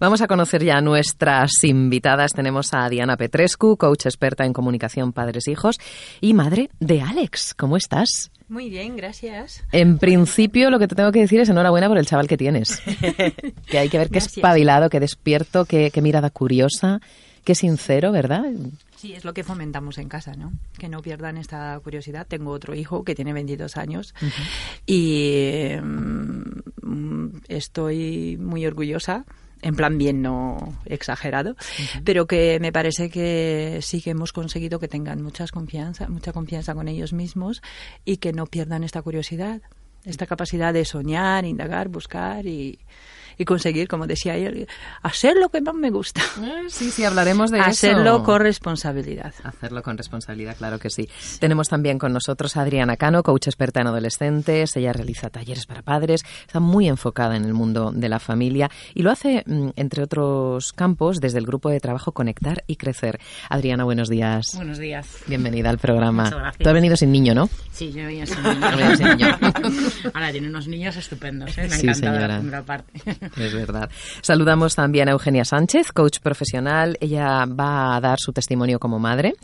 Vamos a conocer ya a nuestras invitadas. Tenemos a Diana Petrescu, coach experta en comunicación padres-hijos y madre de Alex. ¿Cómo estás? Muy bien, gracias. En principio, lo que te tengo que decir es enhorabuena por el chaval que tienes. que hay que ver que es espabilado, que despierto, que, mirada curiosa, que sincero, ¿verdad? Sí, es lo que fomentamos en casa, ¿no? Que no pierdan esta curiosidad. Tengo otro hijo que tiene 22 años y mm, estoy muy orgullosa en plan bien, no exagerado, pero que me parece que sí que hemos conseguido que tengan muchas confianza, mucha confianza con ellos mismos y que no pierdan esta curiosidad, esta capacidad de soñar, indagar, buscar y, y conseguir, como decía ayer, hacer lo que más me gusta. Ah, sí, sí, hablaremos de Hacerlo eso. Hacerlo con responsabilidad. Hacerlo con responsabilidad, claro que sí. Tenemos también con nosotros a Adriana Cano, coach experta en adolescentes. Ella realiza talleres para padres, está muy enfocada en el mundo de la familia y lo hace, mm, entre otros campos, desde el grupo de trabajo Conectar y Crecer. Adriana, buenos días. Buenos días. Bienvenida al programa. Muchas gracias. Tú has venido sin niño, ¿no? Sí, yo he venido sin niño. Ahora tiene unos niños estupendos, ¿eh? Me sí, señora. la primera parte. Es verdad. Saludamos también a Eugenia Sánchez, coach profesional. Ella va a dar su testimonio como madre.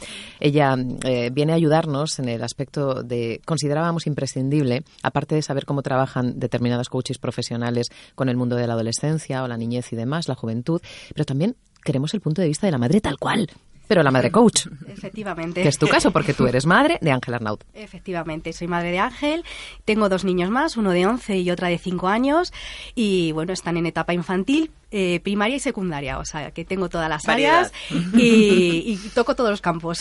Ella eh, viene a ayudarnos en el aspecto de, considerábamos imprescindible, aparte de saber cómo trabajan determinados coaches profesionales con el mundo de la adolescencia o la niñez y demás, la juventud, pero también queremos el punto de vista de la madre tal cual, pero la madre coach. Efectivamente. Que es tu caso, porque tú eres madre de Ángel Arnaud. Efectivamente, soy madre de Ángel. Tengo dos niños más, uno de 11 y otra de 5 años. Y bueno, están en etapa infantil, eh, primaria y secundaria. O sea, que tengo todas las áreas y, y toco todos los campos.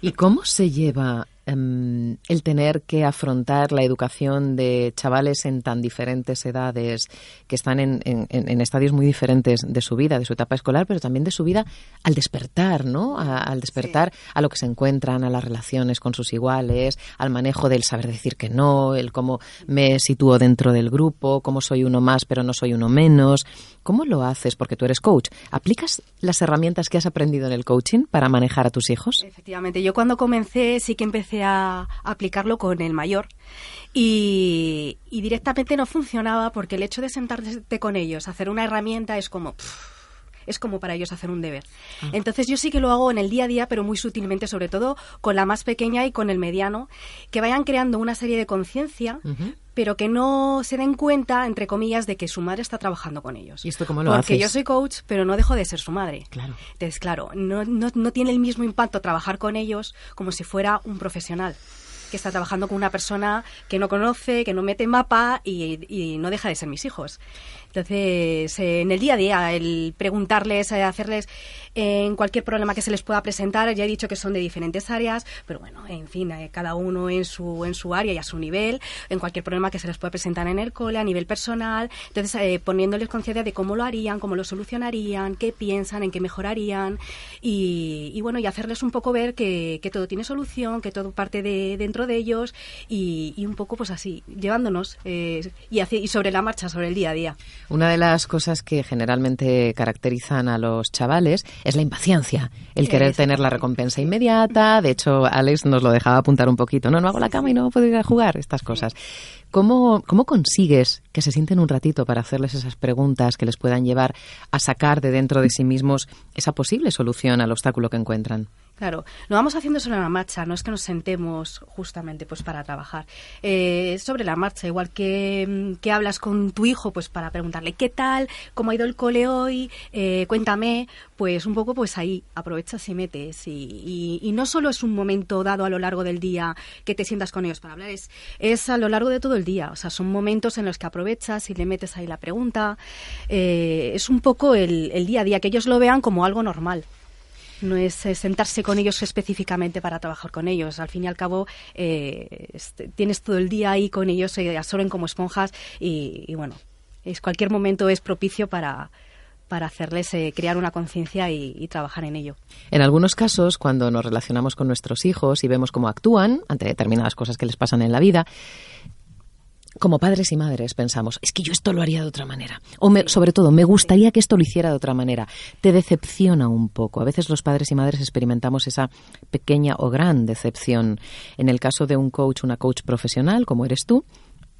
¿Y cómo se lleva Em, el tener que afrontar la educación de chavales en tan diferentes edades, que están en, en, estadios muy diferentes de su vida, de su etapa escolar, pero también de su vida al despertar, ¿no? al despertar a lo que se encuentran, a las relaciones con sus iguales, al manejo del saber decir que no, el cómo me sitúo dentro del grupo, cómo soy uno más pero no soy uno menos. ¿Cómo lo haces? Porque tú eres coach. ¿Aplicas las herramientas que has aprendido en el coaching para manejar a tus hijos? Efectivamente. Yo cuando comencé sí que empecé a aplicarlo con el mayor y, directamente no funcionaba porque el hecho de sentarte con ellos, hacer una herramienta es como es como para ellos hacer un deber. Ah. Entonces yo sí que lo hago en el día a día, pero muy sutilmente, sobre todo con la más pequeña y con el mediano, que vayan creando una serie de conciencia, pero que no se den cuenta, entre comillas, de que su madre está trabajando con ellos. ¿Y esto cómo lo Porque yo soy coach, pero no dejo de ser su madre. Claro. Entonces, claro, no, no, no tiene el mismo impacto trabajar con ellos como si fuera un profesional que está trabajando con una persona que no conoce, que no mete mapa y, y no deja de ser mis hijos. Entonces, eh, en el día a día, el preguntarles, eh, hacerles eh, en cualquier problema que se les pueda presentar, ya he dicho que son de diferentes áreas, pero bueno, en fin, cada uno en su, en su área y a su nivel, en cualquier problema que se les pueda presentar en el cole, a nivel personal, entonces poniéndoles conciencia de cómo lo harían, cómo lo solucionarían, qué piensan, en qué mejorarían y, bueno, y hacerles un poco ver que, todo tiene solución, que todo parte de dentro de ellos y, un poco pues así, llevándonos y, y sobre la marcha, sobre el día a día. Una de las cosas que generalmente caracterizan a los chavales es la impaciencia, el querer tener la recompensa inmediata. De hecho, Alex nos lo dejaba apuntar un poquito. No, no hago la cama y no puedo ir a jugar, estas cosas. ¿Cómo, ¿Cómo consigues que se sienten un ratito para hacerles esas preguntas que les puedan llevar a sacar de dentro de sí mismos esa posible solución al obstáculo que encuentran? Claro, lo vamos haciendo sobre la marcha, no es que nos sentemos justamente pues para trabajar. Eh, sobre la marcha, igual que, que, hablas con tu hijo, pues para preguntarle qué tal, cómo ha ido el cole hoy, eh, cuéntame, pues un poco pues ahí aprovechas y metes. Y, y, no solo es un momento dado a lo largo del día que te sientas con ellos para hablar, es, es a lo largo de todo el día. O sea, son momentos en los que aprovechas y le metes ahí la pregunta. Eh, es un poco el, el día a día, que ellos lo vean como algo normal no es eh, sentarse con ellos específicamente para trabajar con ellos. Al fin y al cabo, eh, tienes todo el día ahí con ellos, se absorben como esponjas y, bueno, es cualquier momento es propicio para, para hacerles eh, crear una conciencia y, trabajar en ello. En algunos casos, cuando nos relacionamos con nuestros hijos y vemos cómo actúan ante determinadas cosas que les pasan en la vida, como padres y madres pensamos, es que yo esto lo haría de otra manera. O sobre todo, me gustaría que esto lo hiciera de otra manera. Te decepciona un poco. A veces los padres y madres experimentamos esa pequeña o gran decepción. En el caso de un coach, una coach profesional, como eres tú,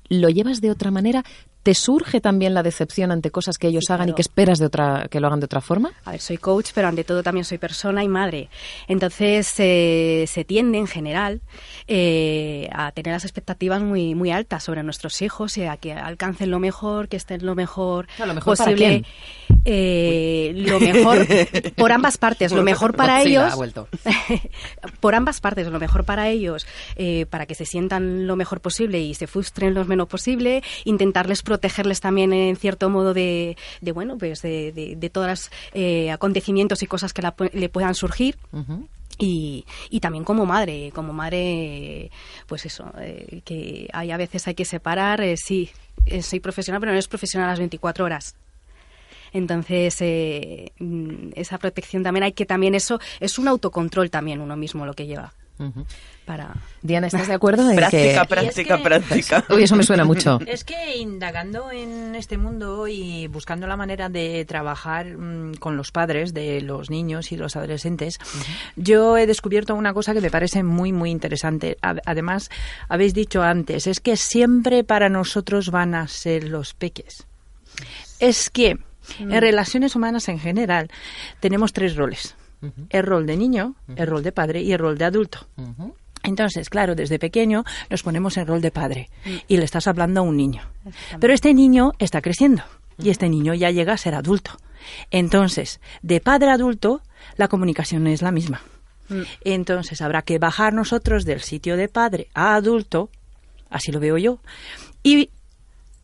lo llevas de otra manera, ¿Te surge también la decepción ante cosas que ellos hagan y que esperas de otra, que lo hagan de otra forma? A ver, soy coach, pero ante todo también soy persona y madre. Entonces eh, se tiende en general eh, a tener las expectativas muy, muy altas sobre nuestros hijos y a que alcancen lo mejor, que estén lo mejor, lo mejor posible. Eh, lo mejor por ambas partes, lo mejor para ellos. por ambas partes, lo mejor para ellos, para que se sientan lo mejor posible y se frustren lo menos posible, intentarles protegerles también en cierto modo de, bueno, pues de, de, todos los eh, acontecimientos y cosas que le puedan surgir. Y, y, también como madre, como madre, pues eso, eh, que hay a veces hay que separar, eh, sí, soy profesional, pero no es profesional a las 24 horas. Entonces, mm, esa protección también hay que también eso es un autocontrol también uno mismo lo que lleva para... Diana, ¿estás de acuerdo en práctica, práctica, práctica. Uy, eso me suena mucho. Es que indagando en este mundo y buscando la manera de trabajar mm, con los padres de los niños y los adolescentes, yo he descubierto una cosa que me parece muy, muy interesante. Además, habéis dicho antes, es que siempre para nosotros van a ser los peques. Es que en mm. relaciones humanas en general tenemos tres roles. El rol de niño, el rol de padre y el rol de adulto. Entonces, claro, desde pequeño nos ponemos en rol de padre mm. y le estás hablando a un niño. Pero este niño está creciendo y este niño ya llega a ser adulto. Entonces, de padre a adulto, la comunicación es la misma. Mm. Entonces, habrá que bajar nosotros del sitio de padre a adulto, así lo veo yo, y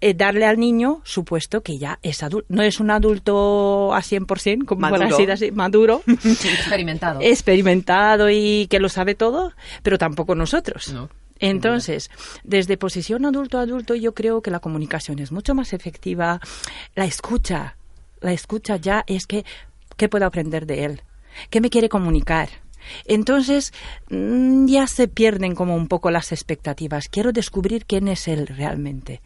eh, darle al niño su puesto que ya es adulto. No es un adulto a 100%, como maduro. Así, maduro. experimentado. Experimentado y que lo sabe todo, pero tampoco nosotros. Entonces, desde posición adulto a adulto, yo creo que la comunicación es mucho más efectiva. La escucha, la escucha ya es que, ¿qué puedo aprender de él? ¿Qué me quiere comunicar? Entonces, mm, ya se pierden como un poco las expectativas. Quiero descubrir quién es él realmente.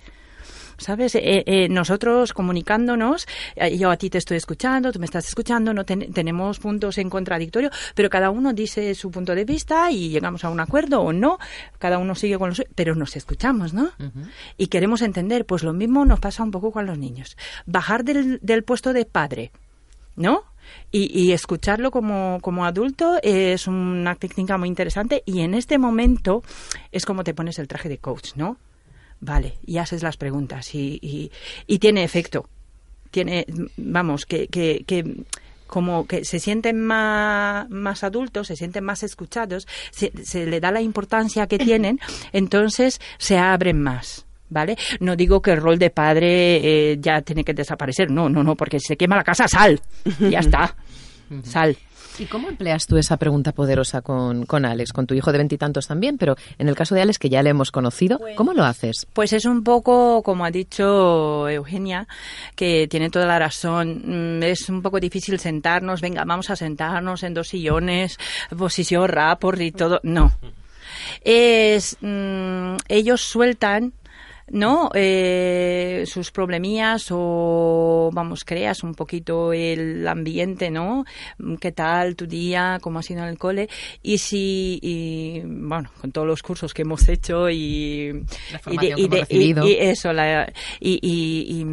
¿Sabes? Eh, eh, nosotros comunicándonos, eh, yo a ti te estoy escuchando, tú me estás escuchando, no tenemos puntos en contradictorio, pero cada uno dice su punto de vista y llegamos a un acuerdo o no, cada uno sigue con lo suyo, pero nos escuchamos, ¿no? Y queremos entender, pues lo mismo nos pasa un poco con los niños. Bajar del, del puesto de padre, ¿no? Y, y, escucharlo como, como adulto es una técnica muy interesante y en este momento es como te pones el traje de coach, ¿no? Vale, y haces las preguntas y, y, tiene efecto. Tiene, vamos, que, que, que como que se sienten más, más adultos, se sienten más escuchados, se, se le da la importancia que tienen, entonces se abren más. ¿Vale? No digo que el rol de padre eh, ya tiene que desaparecer, no, no, no, porque si se quema la casa, sal, ya está, sal. ¿Y cómo empleas tú esa pregunta poderosa con, con Alex, con tu hijo de veintitantos también? Pero en el caso de Alex, que ya le hemos conocido, pues ¿cómo lo haces? Pues es un poco, como ha dicho Eugenia, que tiene toda la razón. Mm, es un poco difícil sentarnos, venga, vamos a sentarnos en dos sillones, posición rapport y todo. No. Es, mm, ellos sueltan ¿no? Eh, sus problemillas o, vamos, creas un poquito el ambiente, ¿no? ¿Qué tal tu día? ¿Cómo ha sido en el cole? Y si, y, bueno, con todos los cursos que hemos hecho y, y, eso, la, y,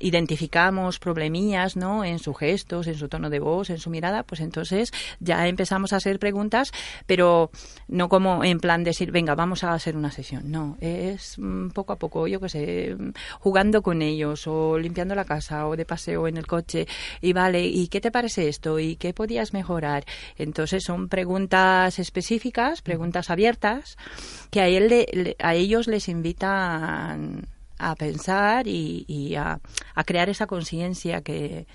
identificamos problemillas, ¿no? En sus gestos, en su tono de voz, en su mirada, pues entonces ya empezamos a hacer preguntas, pero no como en plan decir, venga, vamos a hacer una sesión. No, es mm, poco a poco yo que sé, jugando con ellos o limpiando la casa o de paseo en el coche y vale, ¿y qué te parece esto? ¿Y qué podías mejorar? Entonces son preguntas específicas, preguntas abiertas que a, él a ellos les invitan a pensar y, a, crear esa conciencia que,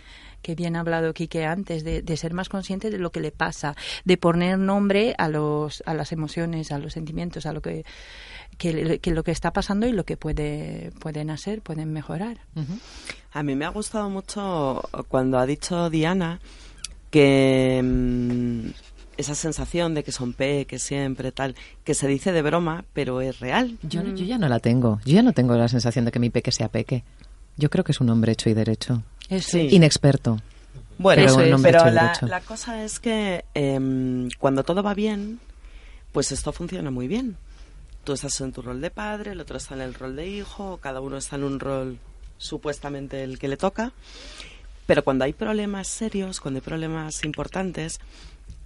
que bien ha hablado Quique antes, de, de, ser más consciente de lo que le pasa, de poner nombre a, los, a las emociones, a los sentimientos, a lo que que, lo que está pasando y lo que puede, pueden hacer, pueden mejorar. A mí me ha gustado mucho cuando ha dicho Diana que mm, esa sensación de que son que siempre, tal, que se dice de broma, pero es real. Yo, yo ya no la tengo. Yo ya no tengo la sensación de que mi peque sea peque. Yo creo que es un hombre hecho y derecho. Inexperto. Bueno, pero, la, cosa es que em, cuando todo va bien, pues esto funciona muy bien tú estás en tu rol de padre, el otro está en el rol de hijo, cada uno está en un rol supuestamente el que le toca. Pero cuando hay problemas serios, cuando hay problemas importantes,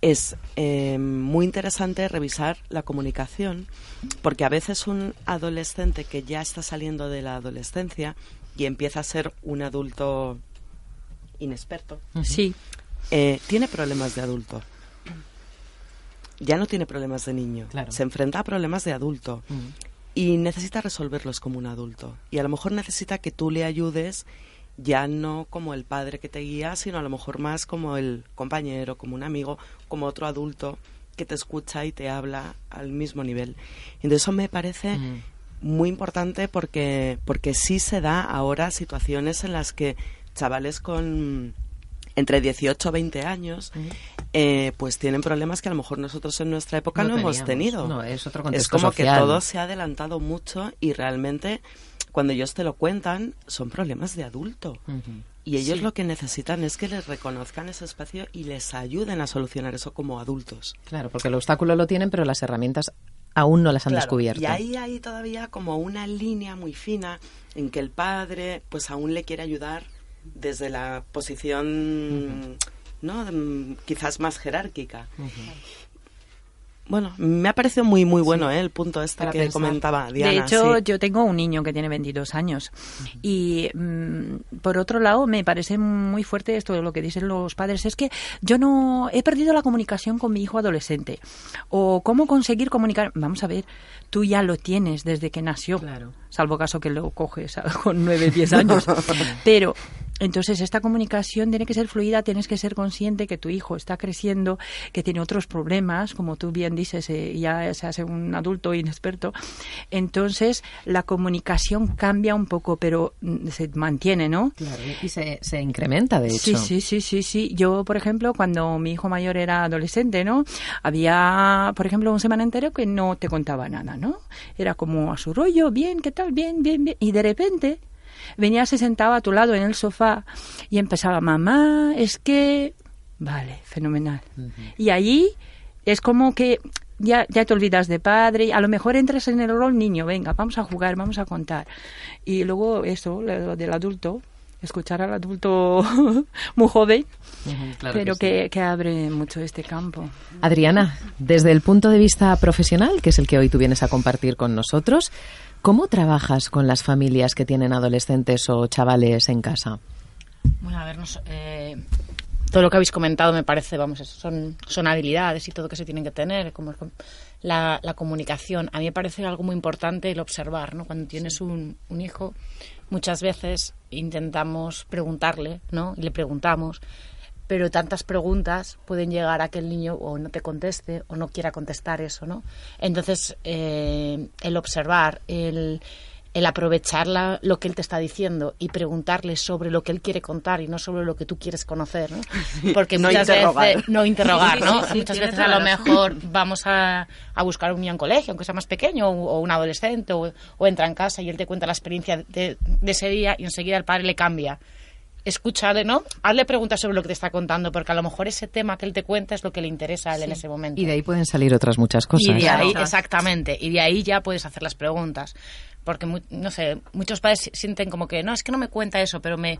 es eh, muy interesante revisar la comunicación, porque a veces un adolescente que ya está saliendo de la adolescencia y empieza a ser un adulto inexperto, Sí, eh, tiene problemas de adulto. Ya no tiene problemas de niño. Claro. Se enfrenta a problemas de adulto. Y necesita resolverlos como un adulto. Y a lo mejor necesita que tú le ayudes ya no como el padre que te guía, sino a lo mejor más como el compañero, como un amigo, como otro adulto que te escucha y te habla al mismo nivel. Entonces eso me parece muy importante porque, porque sí se da ahora situaciones en las que chavales con entre 18 o 20 años eh, pues tienen problemas que a lo mejor nosotros en nuestra época no, hemos tenido. No, es otro Es contexto como social. que todo se ha adelantado mucho y realmente cuando ellos te lo cuentan son problemas de adulto. Y ellos lo que necesitan es que les reconozcan ese espacio y les ayuden a solucionar eso como adultos. Claro, porque el obstáculo lo tienen, pero las herramientas aún no las han Claro, descubierto. Y ahí hay todavía como una línea muy fina en que el padre pues aún le quiere ayudar desde la posición no Mm, quizás más jerárquica. Bueno, me ha parecido muy muy bueno ¿eh? el punto este que pensar. comentaba Diana. de hecho, sí. yo tengo un niño que tiene 22 años. Y mm, por otro lado, me parece muy fuerte esto de lo que dicen los padres. Es que yo no he perdido la comunicación con mi hijo adolescente. O cómo conseguir comunicar. Vamos a ver, tú ya lo tienes desde que nació. Claro. Salvo caso que lo coges con 9, 10 años. Pero. Entonces, esta comunicación tiene que ser fluida, tienes que ser consciente que tu hijo está creciendo, que tiene otros problemas, como tú bien dices, eh, ya se hace un adulto inexperto. Entonces, la comunicación cambia un poco, pero mm, se mantiene, ¿no? Claro, y se, se incrementa, de hecho. Sí, sí, sí, sí, sí. Yo, por ejemplo, cuando mi hijo mayor era adolescente, ¿no? Había, por ejemplo, un semana entero que no te contaba nada, ¿no? Era como a su rollo, bien, ¿qué tal? Bien, bien, bien. Y de repente venía, se sentaba a tu lado en el sofá y empezaba, mamá, es que... Vale, fenomenal. Y allí es como que ya, ya te olvidas de padre, a lo mejor entras en el rol niño, venga, vamos a jugar, vamos a contar. Y luego eso, lo del adulto, escuchar al adulto muy joven, claro pero que sí. que, que abre mucho este campo. Adriana, desde el punto de vista profesional, que es el que hoy tú vienes a compartir con nosotros, ¿cómo trabajas con las familias que tienen adolescentes o chavales en casa? Bueno, a ver, nos- eh, todo lo que habéis comentado me parece, vamos, eso son, son habilidades y todo que se tienen que tener, como la comunicación. A mí me parece algo muy importante el observar, ¿no? Cuando tienes un, un hijo, muchas veces intentamos preguntarle, ¿no? Y le preguntamos, pero tantas preguntas pueden llegar a que el niño o no te conteste o no quiera contestar eso, ¿no? Entonces, eh, el observar, el, el aprovechar la- lo que él te está diciendo y preguntarle sobre lo que él quiere contar y no sobre lo que tú quieres conocer, ¿no? Porque No muchas interrogar. veces no interrogar, Sí, ¿no? sí, sí, muchas veces a lo mejor vamos a, a buscar a un niño en colegio, aunque sea más pequeño, o, o un adolescente, o, o entra en casa y él te cuenta la experiencia de, de ese día y enseguida el padre le cambia. Escúchale, ¿no? Hazle preguntas sobre lo que te está contando, porque a lo mejor ese tema que él te cuenta es lo que le interesa a él en ese momento. Y de ahí pueden salir otras muchas cosas. Y de ahí, exactamente, y de ahí ya puedes hacer las preguntas. Porque, mu- no sé, muchos padres si- sienten como que, no, es que no me cuenta eso, pero me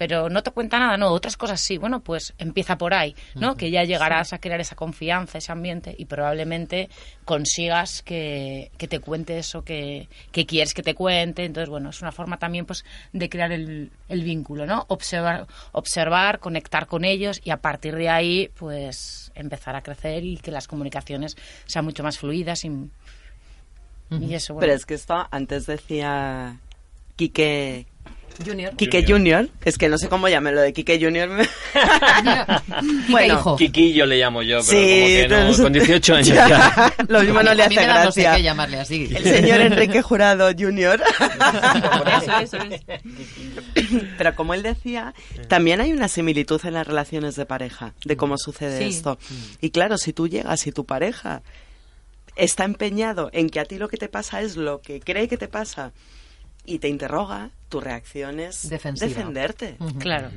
pero no te cuenta nada, no, otras cosas sí. Bueno, pues empieza por ahí, ¿no? Que ya llegarás a crear esa confianza, ese ambiente y probablemente consigas que, que te cuente eso que, que quieres que te cuente. Entonces, bueno, es una forma también pues de crear el, el vínculo, ¿no? Observar, observar, conectar con ellos y a partir de ahí, pues empezar a crecer y que las comunicaciones sean mucho más fluidas y, y eso. Bueno. Pero es que esto antes decía Quique Junior. Quique Junior. Es que no sé cómo llamarlo de Quique Junior. me- Bueno, hijo. Kikillo le llamo yo, pero Sí, como que no, con 18 años ya. Lo mismo no le hace da no sé gracia. qué llamarle así. El señor Enrique Jurado Junior. Eso, eso es. Pero como él decía, también hay una similitud en las relaciones de pareja, de cómo sucede Sí. esto. Y claro, si tú llegas y tu pareja está empeñado en que a ti lo que te pasa es lo que cree que te pasa y te interroga, tu reacción es Defensiva. defenderte. Claro.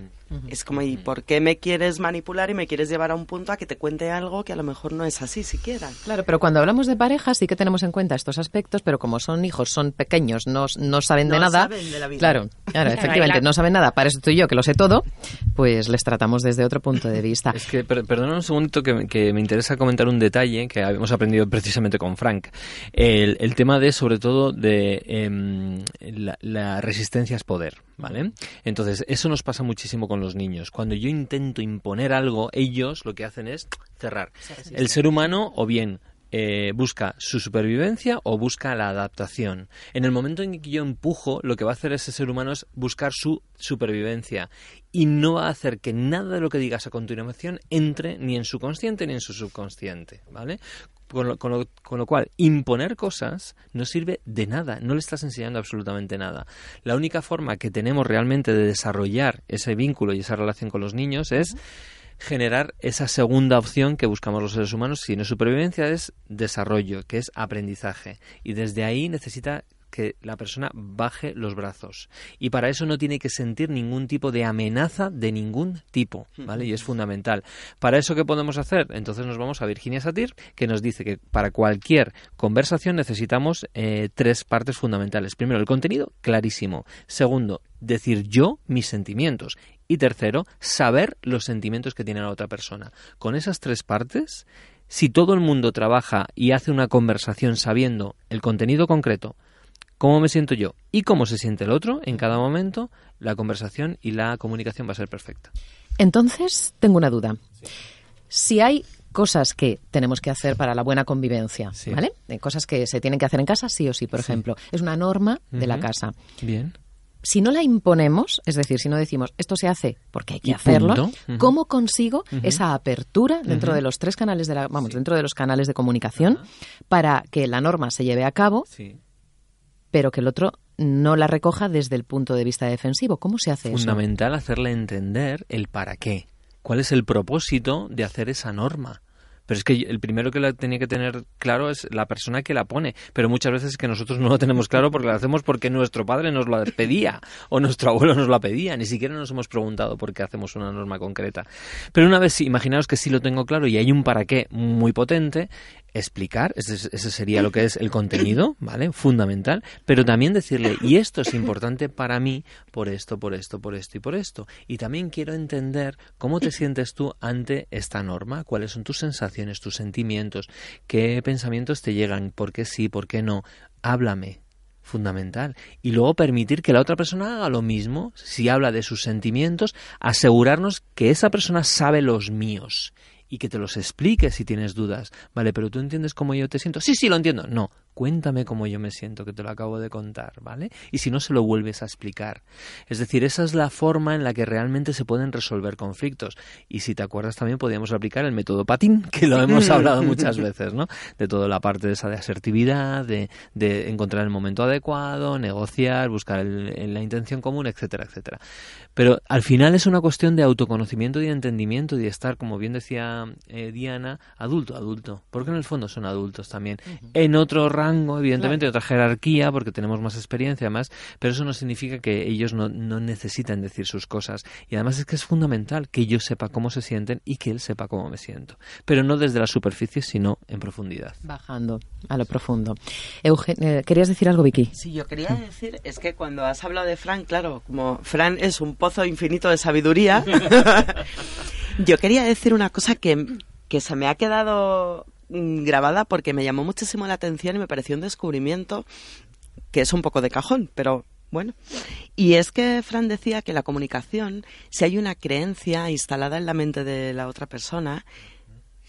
Es como, ¿y por qué me quieres manipular y me quieres llevar a un punto a que te cuente algo que a lo mejor no es así siquiera? Claro, pero cuando hablamos de pareja sí que tenemos en cuenta estos aspectos, pero como son hijos, son pequeños, no, no saben de No nada. saben de la vida. Claro, claro, efectivamente, no saben nada. Para eso estoy yo, que lo sé todo, pues les tratamos desde otro punto de vista. Es que, per- perdona un segundito que, me- que me interesa comentar un detalle que hemos aprendido precisamente con Frank. El, el tema de, sobre todo, de em, la, la resistencia es poder, ¿vale? Entonces, eso nos pasa muchísimo con los niños. Cuando yo intento imponer algo, ellos lo que hacen es cerrar. El ser humano, o bien eh, busca su supervivencia o busca la adaptación. En el momento en que yo empujo, lo que va a hacer ese ser humano es buscar su supervivencia y no va a hacer que nada de lo que digas a continuación entre ni en su consciente ni en su subconsciente, ¿vale? Con lo, con lo- con lo cual, imponer cosas no sirve de nada, no le estás enseñando absolutamente nada. La única forma que tenemos realmente de desarrollar ese vínculo y esa relación con los niños es generar esa segunda opción que buscamos los seres humanos, si no es supervivencia, es desarrollo, que es aprendizaje. Y desde ahí necesita que la persona baje los brazos. Y para eso no tiene que sentir ningún tipo de amenaza de ningún tipo, ¿vale? Y es fundamental. ¿Para eso qué podemos hacer? Entonces nos vamos a Virginia Satir, que nos dice que para cualquier conversación necesitamos eh, tres partes fundamentales. Primero, el contenido, clarísimo. Segundo, decir yo mis sentimientos. Y tercero, saber los sentimientos que tiene la otra persona. Con esas tres partes, si todo el mundo trabaja y hace una conversación sabiendo el contenido concreto, cómo me siento yo y cómo se siente el otro en cada momento, la conversación y la comunicación va a ser perfecta. Entonces, tengo una duda. Si hay cosas que tenemos que hacer para la buena convivencia, Sí. ¿vale? Eh, Cosas que se tienen que hacer en casa, sí o sí, por ejemplo. Es una norma de la casa. Bien. Si no la imponemos, es decir, si no decimos esto se hace porque hay que hacerlo. ¿cómo consigo esa apertura dentro de los tres canales de la, vamos, dentro de los canales de comunicación para que la norma se lleve a cabo, Sí. Pero que el otro no la recoja desde el punto de vista defensivo? ¿Cómo se hace eso? Fundamental hacerle entender el para qué. ¿Cuál es el propósito de hacer esa norma? Pero es que el primero que la tenía que tener claro es la persona que la pone. Pero muchas veces es que nosotros no lo tenemos claro porque lo hacemos porque nuestro padre nos lo pedía o nuestro abuelo nos la pedía. Ni siquiera nos hemos preguntado por qué hacemos una norma concreta. Pero una vez, imaginaos que sí lo tengo claro y hay un para qué muy potente, explicar, ese, ese sería lo que es el contenido, ¿vale? Fundamental, pero también decirle, y esto es importante para mí por esto, por esto, por esto y por esto. Y también quiero entender cómo te sientes tú ante esta norma, cuáles son tus sensaciones, tus sentimientos, qué pensamientos te llegan, por qué sí, por qué no. Háblame, fundamental. Y luego permitir que la otra persona haga lo mismo, si habla de sus sentimientos, asegurarnos que esa persona sabe los míos y que te los explique si tienes dudas. Vale, pero tú entiendes cómo yo te siento. Sí, sí, lo entiendo. No, cuéntame cómo yo me siento, que te lo acabo de contar, ¿vale? Y si no, se lo vuelves a explicar. Es decir, esa es la forma en la que realmente se pueden resolver conflictos. Y si te acuerdas también podríamos aplicar el método patín, que lo hemos hablado muchas veces, ¿no? De toda la parte de esa de asertividad, de, de encontrar el momento adecuado, negociar, buscar el- el- la intención común, etcétera, etcétera. Pero al final es una cuestión de autoconocimiento y de entendimiento y de estar, como bien decía eh, Diana, adulto, adulto. Porque en el fondo son adultos también. En otro rango, evidentemente, en otra jerarquía, porque tenemos más experiencia más, pero eso no significa que ellos no, no necesitan decir sus cosas. Y además es que es fundamental que yo sepa cómo se sienten y que él sepa cómo me siento. Pero no desde la superficie, sino en profundidad. Bajando a lo profundo. Euge- eh, ¿Querías decir algo, Vicky? Sí, yo quería decir, es que cuando has hablado de Fran, claro, como Fran es un pozo infinito de sabiduría, yo quería decir una cosa que, que se me ha quedado grabada porque me llamó muchísimo la atención y me pareció un descubrimiento que es un poco de cajón, pero bueno. Y es que Fran decía que la comunicación, si hay una creencia instalada en la mente de la otra persona,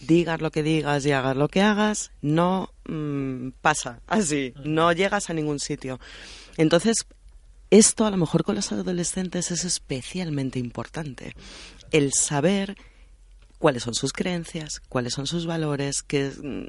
digas lo que digas y hagas lo que hagas, no mm, pasa así, no llegas a ningún sitio. Entonces, esto a lo mejor con los adolescentes es especialmente importante. El saber cuáles son sus creencias, cuáles son sus valores, que mm,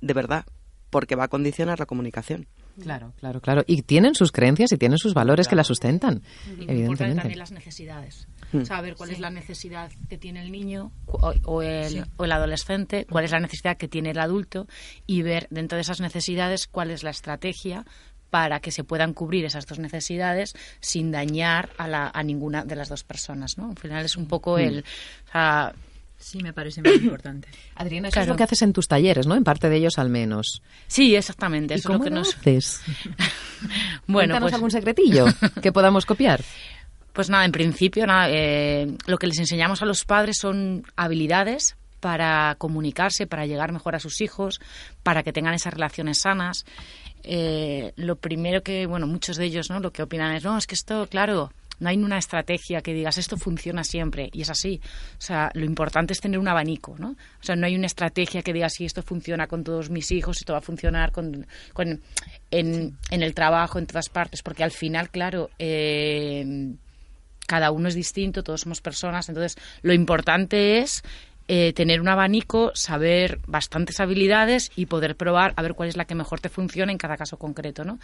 de verdad, porque va a condicionar la comunicación. Claro, claro, claro. Y tienen sus creencias y tienen sus valores que la sustentan, Y evidentemente. también las necesidades. Mm. Saber cuál es la necesidad que tiene el niño o, o el, o el adolescente, cuál es la necesidad que tiene el adulto y ver dentro de esas necesidades cuál es la estrategia para que se puedan cubrir esas dos necesidades sin dañar a, la, a ninguna de las dos personas, ¿no? Al final es un poco el... O sea, Sí, me parece muy importante. Adriana, eso es lo que haces en tus talleres, ¿no? En parte de ellos al menos. Sí, exactamente. ¿Y Eso cómo es lo que lo nos... haces? Bueno, Cuéntanos pues, algún secretillo que podamos copiar. pues nada, en principio, nada, eh, lo que les enseñamos a los padres son habilidades para comunicarse, para llegar mejor a sus hijos, para que tengan esas relaciones sanas. Eh, lo primero que, bueno, muchos de ellos, ¿no? Lo que opinan es, no, es que esto, claro, no hay una estrategia que digas esto funciona siempre y es así. O sea, lo importante es tener un abanico, ¿no? O sea, no hay una estrategia que diga si esto funciona con todos mis hijos, esto va a funcionar con, con- en, en el trabajo, en todas partes, porque al final, claro, eh, cada uno es distinto, todos somos personas, entonces lo importante es eh, tener un abanico, saber bastantes habilidades y poder probar a ver cuál es la que mejor te funciona en cada caso concreto, ¿no?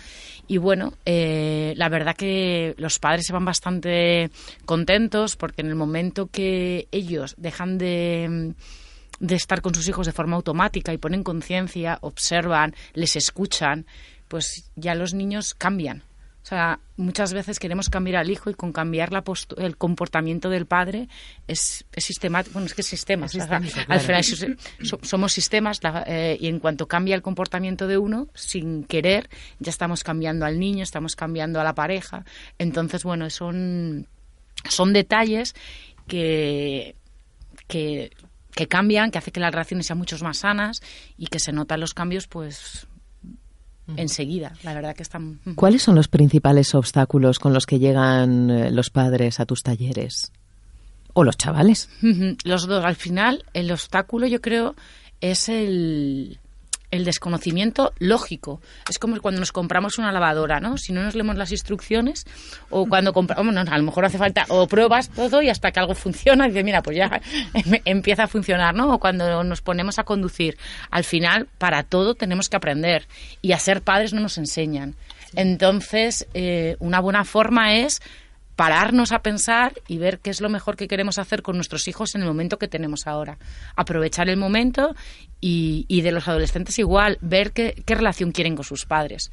Y bueno, eh, la verdad que los padres se van bastante contentos porque en el momento que ellos dejan de de estar con sus hijos de forma automática y ponen conciencia, observan, les escuchan, pues ya los niños cambian. O sea, muchas veces queremos cambiar al hijo y con cambiar la el comportamiento del padre es, es sistemático. Bueno, es que es sistema. Es o sea, sistémico, Al final so- somos sistemas la- eh, y en cuanto cambia el comportamiento de uno, sin querer, ya estamos cambiando al niño, estamos cambiando a la pareja. Entonces, bueno, son, son detalles que, que, que cambian, que hace que las relaciones sean mucho más sanas y que se notan los cambios, pues enseguida. La verdad que están. ¿Cuáles son los principales obstáculos con los que llegan eh, los padres a tus talleres? O los chavales. Los dos. Al final, el obstáculo, yo creo, es el, el desconocimiento lógico. Es como cuando nos compramos una lavadora, ¿no? Si no nos leemos las instrucciones, o cuando compramos, bueno, a lo mejor hace falta, o pruebas todo y hasta que algo funciona, y dices, mira, pues ya em- empieza a funcionar, ¿no? O cuando nos ponemos a conducir. Al final, para todo tenemos que aprender. Y a ser padres no nos enseñan. Entonces, eh, una buena forma es pararnos a pensar y ver qué es lo mejor que queremos hacer con nuestros hijos en el momento que tenemos ahora. Aprovechar el momento y, y de los adolescentes igual, ver qué, qué relación quieren con sus padres.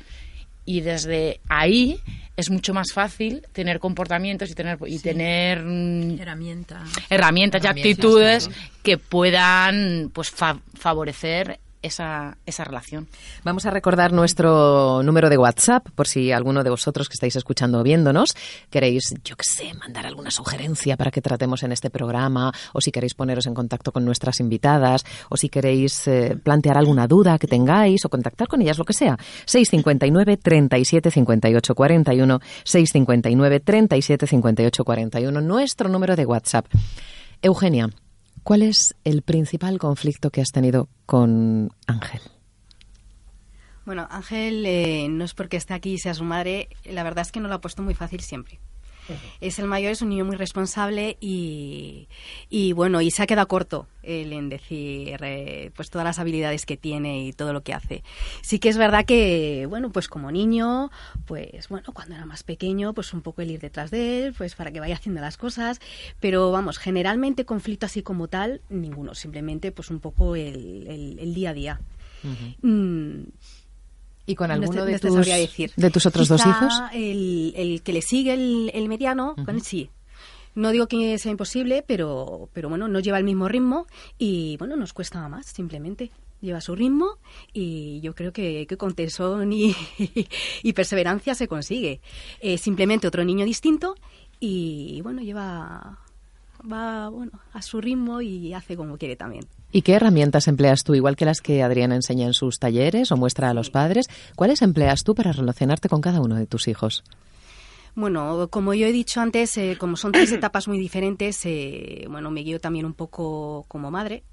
Y desde ahí es mucho más fácil tener comportamientos y tener, y tener mm, Herramienta. herramientas y Herramientas, actitudes que puedan pues fa- favorecer esa, esa relación. Vamos a recordar nuestro número de WhatsApp por si alguno de vosotros que estáis escuchando o viéndonos queréis, yo qué sé, mandar alguna sugerencia para que tratemos en este programa o si queréis poneros en contacto con nuestras invitadas o si queréis eh, plantear alguna duda que tengáis o contactar con ellas, lo que sea. 659 37 58 41 659 37 58 41 nuestro número de WhatsApp. Eugenia, ¿cuál es el principal conflicto que has tenido con Ángel? Bueno, Ángel eh, no es porque esté aquí y sea su madre, la verdad es que no lo ha puesto muy fácil siempre. Es el mayor, es un niño muy responsable y, y bueno, y se ha quedado corto él en decir eh, pues todas las habilidades que tiene y todo lo que hace. Sí que es verdad que, bueno, pues como niño, pues bueno, cuando era más pequeño, pues un poco el ir detrás de él, pues para que vaya haciendo las cosas, pero vamos, generalmente conflicto así como tal, ninguno, simplemente pues un poco el, el- el día a día. Mm, ¿Y con no alguno te- de, no tus, decir. de tus otros dos hijos? El, el que le sigue el, el mediano, con él sí. No digo que sea imposible, pero, pero bueno, no lleva el mismo ritmo y bueno, nos cuesta más, simplemente. Lleva su ritmo y yo creo que, que con tesón y, y perseverancia se consigue. Eh, simplemente otro niño distinto y bueno, lleva va bueno a su ritmo y hace como quiere también. ¿Y qué herramientas empleas tú, igual que las que Adriana enseña en sus talleres o muestra a los padres? ¿Cuáles empleas tú para relacionarte con cada uno de tus hijos? Bueno, como yo he dicho antes, eh, como son tres etapas muy diferentes, eh, bueno, me guío también un poco como madre.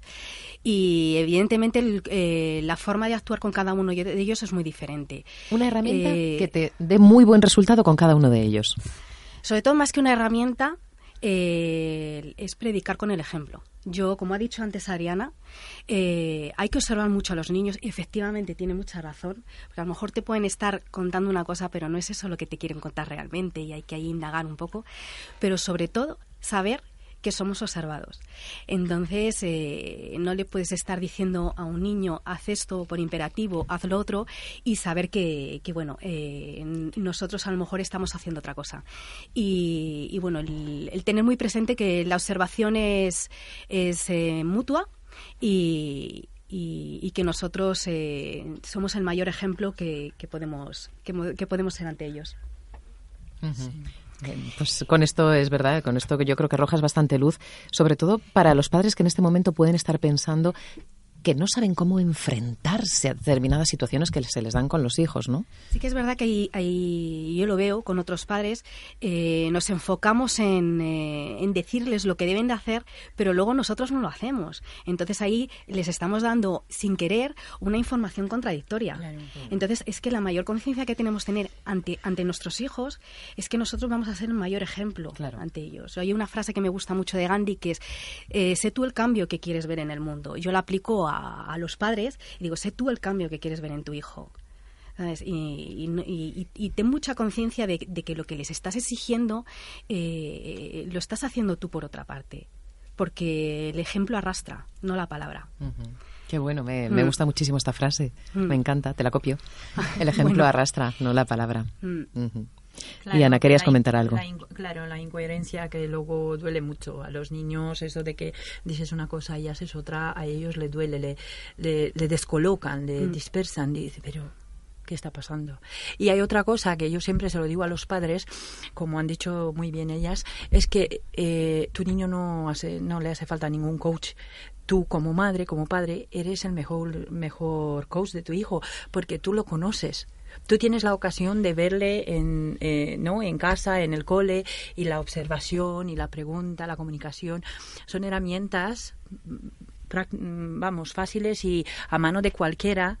Y evidentemente el- eh, la forma de actuar con cada uno de ellos es muy diferente. Una herramienta Eh, que te dé muy buen resultado con cada uno de ellos. Sobre todo, más que una herramienta, eh, es predicar con el ejemplo. Yo, como ha dicho antes Ariana, eh, hay que observar mucho a los niños y efectivamente tiene mucha razón, porque a lo mejor te pueden estar contando una cosa, pero no es eso lo que te quieren contar realmente y hay que ahí indagar un poco. Pero sobre todo, saber que somos observados. Entonces, eh, no le puedes estar diciendo a un niño, haz esto por imperativo, haz lo otro, y saber que, que bueno, eh, nosotros a lo mejor estamos haciendo otra cosa. Y, y bueno, el, el, tener muy presente que la observación es, es eh, mutua y, y, y, que nosotros eh, somos el mayor ejemplo que, que podemos, que, que, podemos ser ante ellos. Uh -huh. sí. Pues con esto es verdad, con esto que yo creo que arrojas bastante luz, sobre todo para los padres que en este momento pueden estar pensando que no saben cómo enfrentarse a determinadas situaciones que se les dan con los hijos, ¿no? Sí que es verdad que hay, hay yo lo veo con otros padres, eh, nos enfocamos en, eh, en, decirles lo que deben de hacer, pero luego nosotros no lo hacemos. Entonces ahí les estamos dando, sin querer, una información contradictoria. Claro, claro. Entonces es que la mayor conciencia que tenemos que tener ante, ante nuestros hijos es que nosotros vamos a ser un mayor ejemplo claro. ante ellos. Hay una frase que me gusta mucho de Gandhi que es, eh, sé tú el cambio que quieres ver en el mundo. Yo la aplico a a, los padres y digo, sé tú el cambio que quieres ver en tu hijo. ¿sabes? Y, y, y, y, ten mucha conciencia de, de, que lo que les estás exigiendo eh, lo estás haciendo tú por otra parte. Porque el ejemplo arrastra, no la palabra. Uh -huh. Qué bueno, me, mm. me, gusta muchísimo esta frase. Mm. Me encanta, te la copio. El ejemplo bueno. arrastra, no la palabra. Mm. Uh -huh. Claro, y Ana, querías comentar algo. La claro, la incoherencia que luego duele mucho a los niños, eso de que dices una cosa y haces otra, a ellos le duele, le, le, le descolocan, le mm. dispersan, y dice, pero ¿qué está pasando? Y hay otra cosa que yo siempre se lo digo a los padres, como han dicho muy bien ellas, es que eh, tu niño no, hace, no le hace falta ningún coach, tú como madre, como padre, eres el mejor, mejor coach de tu hijo, porque tú lo conoces. Tú tienes la ocasión de verle en, eh, ¿no? en casa, en el cole, y la observación y la pregunta, la comunicación, son herramientas vamos, fáciles y a mano de cualquiera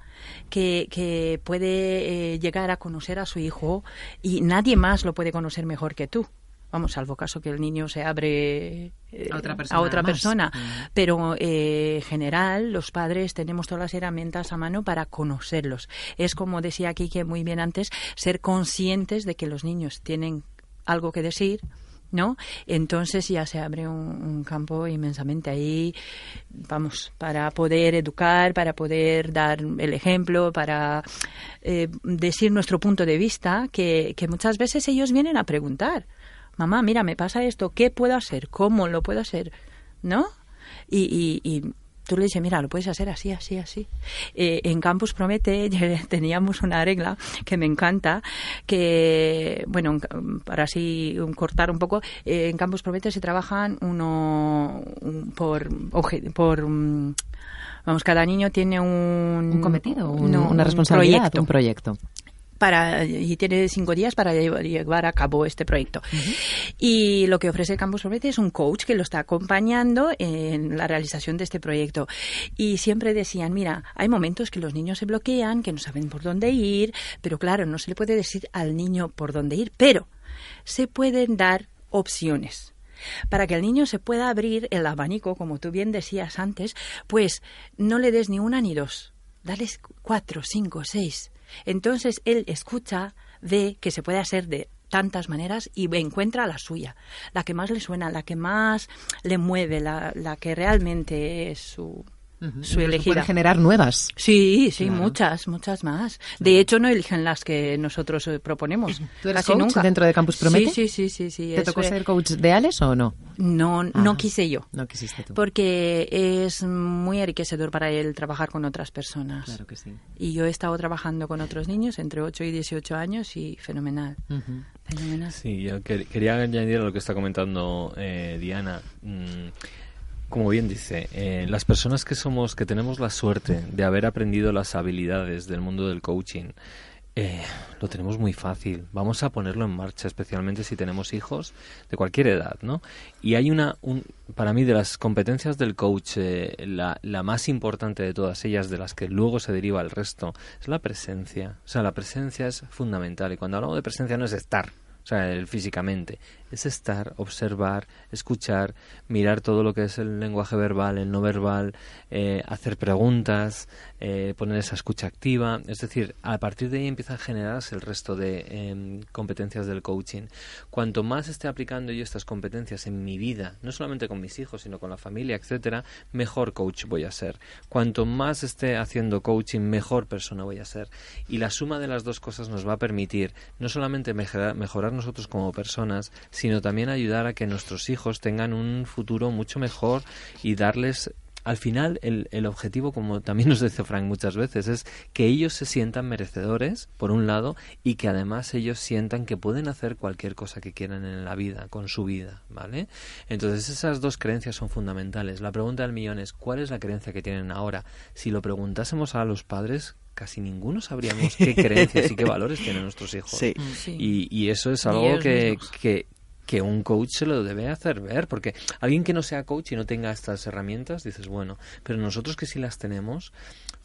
que, que puede eh, llegar a conocer a su hijo y nadie más lo puede conocer mejor que tú vamos, salvo caso que el niño se abre eh, a otra persona. A otra persona. Pero eh, en general, los padres tenemos todas las herramientas a mano para conocerlos. Es como decía aquí que muy bien antes, ser conscientes de que los niños tienen algo que decir, ¿no? Entonces ya se abre un, un, campo inmensamente ahí, vamos, para poder educar, para poder dar el ejemplo, para eh, decir nuestro punto de vista, que, que muchas veces ellos vienen a preguntar mamá, mira, me pasa esto, ¿qué puedo hacer? ¿Cómo lo puedo hacer? ¿No? Y, y, y tú le dices, mira, lo puedes hacer así, así, así. Eh, en Campus Promete teníamos una regla que me encanta, que, bueno, para así cortar un poco, eh, en Campus Promete se trabajan uno un, por, por um, vamos, cada niño tiene un... Un cometido, un, no, una responsabilidad, proyecto. un proyecto para y tiene cinco días para llevar a cabo este proyecto. Uh -huh. Y lo que ofrece Campus Promete es un coach que lo está acompañando en la realización de este proyecto. Y siempre decían, mira, hay momentos que los niños se bloquean, que no saben por dónde ir, pero claro, no se le puede decir al niño por dónde ir, pero se pueden dar opciones. Para que el niño se pueda abrir el abanico, como tú bien decías antes, pues no le des ni una ni dos. Dales cuatro, cinco, seis entonces él escucha, ve que se puede hacer de tantas maneras y encuentra la suya, la que más le suena, la que más le mueve, la, la que realmente es su, Uh -huh. su elegida. Puede generar nuevas. Sí, sí, claro. muchas, muchas más. De hecho, no eligen las que nosotros eh, proponemos. ¿Tú eres Casi coach nunca. dentro de Campus Promete? Sí, sí, sí, sí. sí ¿Te tocó ser coach de Ales o no? No, ah, no quise yo. No quisiste tú. Porque es muy enriquecedor para él trabajar con otras personas. Claro que sí. Y yo he estado trabajando con otros niños entre 8 y 18 años y fenomenal. Uh -huh. Fenomenal. Sí, yo quería añadir a lo que está comentando eh, Diana. Mm, como bien dice, eh, las personas que somos, que tenemos la suerte de haber aprendido las habilidades del mundo del coaching, eh, lo tenemos muy fácil. Vamos a ponerlo en marcha, especialmente si tenemos hijos de cualquier edad, ¿no? Y hay una, un, para mí, de las competencias del coach, eh, la, la, más importante de todas ellas, de las que luego se deriva el resto, es la presencia. O sea, la presencia es fundamental. Y cuando hablamos de presencia no es estar, o sea, el físicamente, es estar, observar, escuchar, mirar todo lo que es el lenguaje verbal, el no verbal, eh, hacer preguntas, eh, poner esa escucha activa. Es decir, a partir de ahí empieza a generarse el resto de em, competencias del coaching. Cuanto más esté aplicando yo estas competencias en mi vida, no solamente con mis hijos, sino con la familia, etcétera, mejor coach voy a ser. Cuanto más esté haciendo coaching, mejor persona voy a ser. Y la suma de las dos cosas nos va a permitir no solamente mejorar, mejorar nosotros como personas, sino también ayudar a que nuestros hijos tengan un futuro mucho mejor y darles al final el, el, objetivo, como también nos dice Frank muchas veces, es que ellos se sientan merecedores, por un lado, y que además ellos sientan que pueden hacer cualquier cosa que quieran en la vida, con su vida, ¿vale? Entonces esas dos creencias son fundamentales. La pregunta del millón es, ¿cuál es la creencia que tienen ahora? Si lo preguntásemos a los padres, casi ninguno sabríamos qué creencias y qué valores tienen nuestros hijos. Sí. Y, y, eso es algo que, que, que un coach se lo debe hacer ver, porque alguien que no sea coach y no tenga estas herramientas, dices, bueno, pero nosotros que sí las tenemos,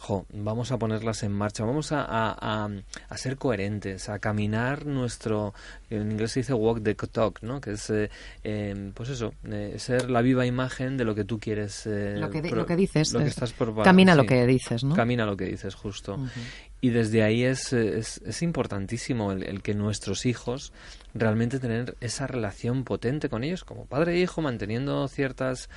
jo, vamos a ponerlas en marcha, vamos a, a, a, ser coherentes, a caminar nuestro, en inglés se dice walk the talk, ¿no? Que es, eh, eh, pues eso, eh, ser la viva imagen de lo que tú quieres. lo, que lo que dices. Lo que estás por, camina sí, lo que dices, ¿no? Camina lo que dices, justo. Uh -huh. Y desde ahí es, es, es importantísimo el, el, que nuestros hijos realmente tener esa relación potente con ellos, como padre e hijo, manteniendo ciertas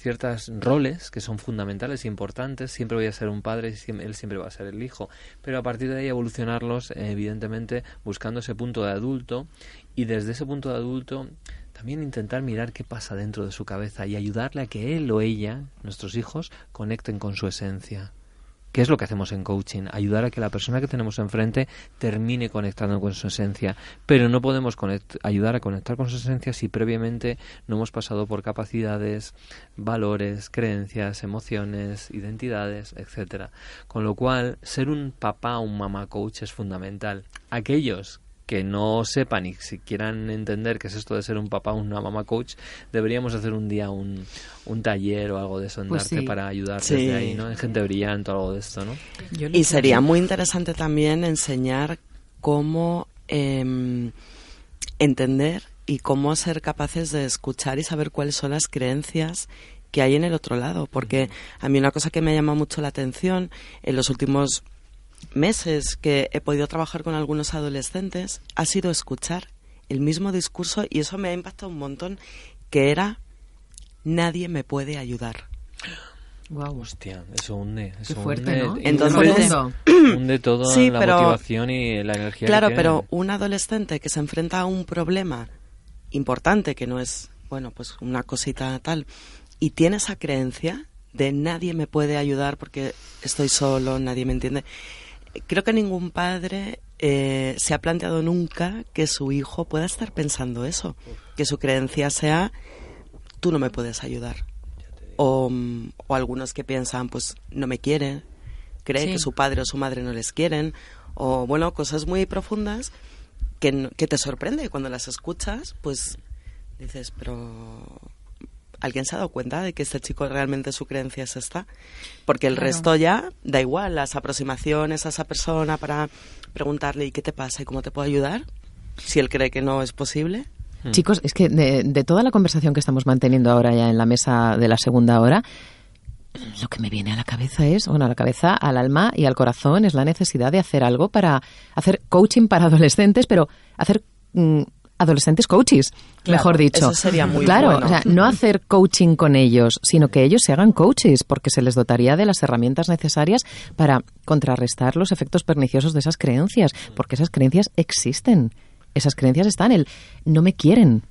ciertas roles que son fundamentales e importantes. Siempre voy a ser un padre y él siempre va a ser el hijo. Pero a partir de ahí evolucionarlos, evidentemente, buscando ese punto de adulto y desde ese punto de adulto también intentar mirar qué pasa dentro de su cabeza y ayudarle a que él o ella, nuestros hijos, conecten con su esencia. ¿Qué es lo que hacemos en coaching? Ayudar a que la persona que tenemos enfrente termine conectando con su esencia. Pero no podemos ayudar a conectar con su esencia si previamente no hemos pasado por capacidades, valores, creencias, emociones, identidades, etcétera. Con lo cual, ser un papá o un mamá coach es fundamental. Aquellos que no sepan y si quieran entender qué es esto de ser un papá o una mamá coach, deberíamos hacer un día un, un taller o algo de eso en Pues Darte sí. para ayudar Sí. desde ahí, ¿no? En gente brillante o algo de esto, ¿no? Y sería muy interesante también enseñar cómo em, entender y cómo ser capaces de escuchar y saber cuáles son las creencias que hay en el otro lado. Porque a mí una cosa que me llama mucho la atención en los últimos meses que he podido trabajar con algunos adolescentes ha sido escuchar el mismo discurso y eso me ha impactado un montón, que era nadie me puede ayudar. Guau. Hostia, eso hunde. Eso Qué fuerte, hunde, Entonces- hunde toda Sí, la pero- motivación y la energía. Claro, pero un adolescente que se enfrenta a un problema importante, que no es, bueno, pues una cosita tal, y tiene esa creencia de nadie me puede ayudar porque estoy solo, nadie me entiende. Creo que ningún padre eh, se ha planteado nunca que su hijo pueda estar pensando eso, que su creencia sea tú no me puedes ayudar. O, mm, o algunos que piensan, pues no me quiere, cree Sí. que su padre o su madre no les quieren, o bueno, cosas muy profundas que, que te sorprende cuando las escuchas, pues dices, pero ¿alguien se ha dado cuenta de que este chico realmente su creencia es esta? Porque el Claro. resto ya da igual, las aproximaciones a esa persona para preguntarle ¿y qué te pasa y cómo te puedo ayudar? Si él cree que no es posible. Hmm. Chicos, es que de, de toda la conversación que estamos manteniendo ahora ya en la mesa de la segunda hora, lo que me viene a la cabeza es, bueno, a la cabeza, al alma y al corazón es la necesidad de hacer algo para hacer coaching para adolescentes, pero hacer mm, adolescentes coaches, Claro, mejor dicho. eso sería muy claro, bueno. o sea, no hacer coaching con ellos, sino que ellos se hagan coaches, porque se les dotaría de las herramientas necesarias para contrarrestar los efectos perniciosos de esas creencias, porque esas creencias existen. Esas creencias están, el no me quieren.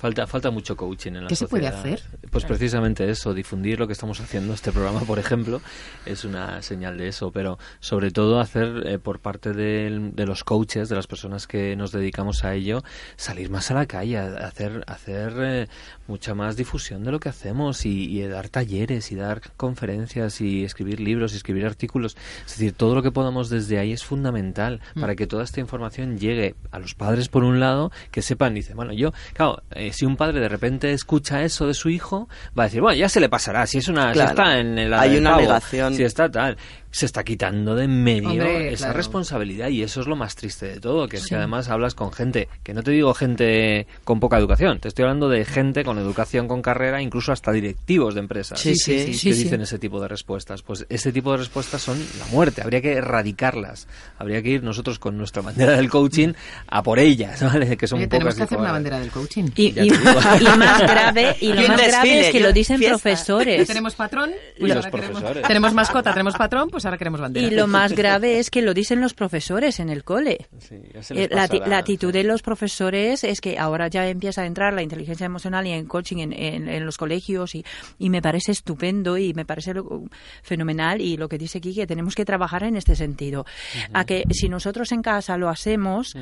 Falta, falta mucho coaching en la ¿Qué se puede hacer? Pues precisamente eso, difundir lo que estamos haciendo, este programa, por ejemplo, es una señal de eso, pero sobre todo hacer eh, por parte del- de, los coaches, de las personas que nos dedicamos a ello, salir más a la calle, hacer, hacer eh, mucha más difusión de lo que hacemos y, y dar talleres y dar conferencias y escribir libros y escribir artículos. Es decir, todo lo que podamos desde ahí es fundamental para que toda esta información llegue a los padres por un lado, que sepan, dice, bueno, yo, claro, eh, si un padre de repente escucha eso de su hijo, va a decir, bueno, ya se le pasará, si es una, si está en el Hay una negación. si está tal. Se está quitando de en medio Hombre, esa claro. responsabilidad y eso es lo más triste de todo, que es que además hablas con gente, que no te digo gente con poca educación, te estoy hablando de gente con educación, con carrera, incluso hasta directivos de empresas. Sí, sí, que sí, sí. dicen ese tipo de respuestas. Pues ese tipo de respuestas son la muerte, habría que erradicarlas, habría que ir nosotros con nuestra bandera del coaching a por ellas, ¿vale? Que son Oye, pocas tenemos que y hacer una bandera del coaching. Y, más grave, y lo Y más grave es que lo dicen fiesta. profesores. Tenemos patrón, Y pues los profesores. tenemos mascota, tenemos patrón, pues ahora queremos bandera. Y lo más grave es que lo dicen los profesores en el cole. Sí, Eh, La, actitud sí. de los profesores es que ahora ya empieza a entrar la inteligencia emocional y en coaching en, en- en los colegios y, y me parece estupendo y me parece lo- fenomenal y lo que dice aquí que tenemos que trabajar en este sentido. A que si nosotros en casa lo hacemos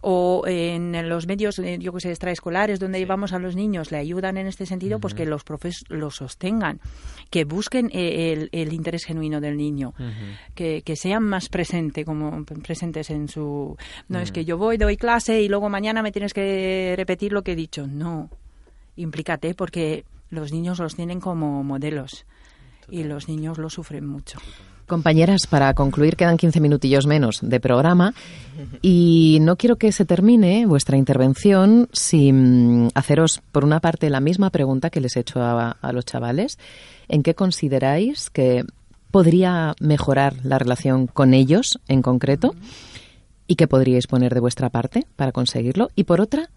o en los medios, eh, yo que sé, extraescolares donde llevamos a los niños le ayudan en este sentido, pues que los profes lo sostengan, que busquen eh, el, el interés genuino del niño, que, que sean más presente, como presentes en su... No es que yo voy, doy clase y luego mañana me tienes que repetir lo que he dicho. No, implícate porque los niños los tienen como modelos y los niños lo sufren mucho. Compañeras, para concluir, quedan 15 minutillos menos de programa y no quiero que se termine vuestra intervención sin haceros, por una parte, la misma pregunta que les he hecho a, a los chavales. ¿En qué consideráis que podría mejorar la relación con ellos en concreto? ¿Y qué podríais poner de vuestra parte para conseguirlo? Y por otra,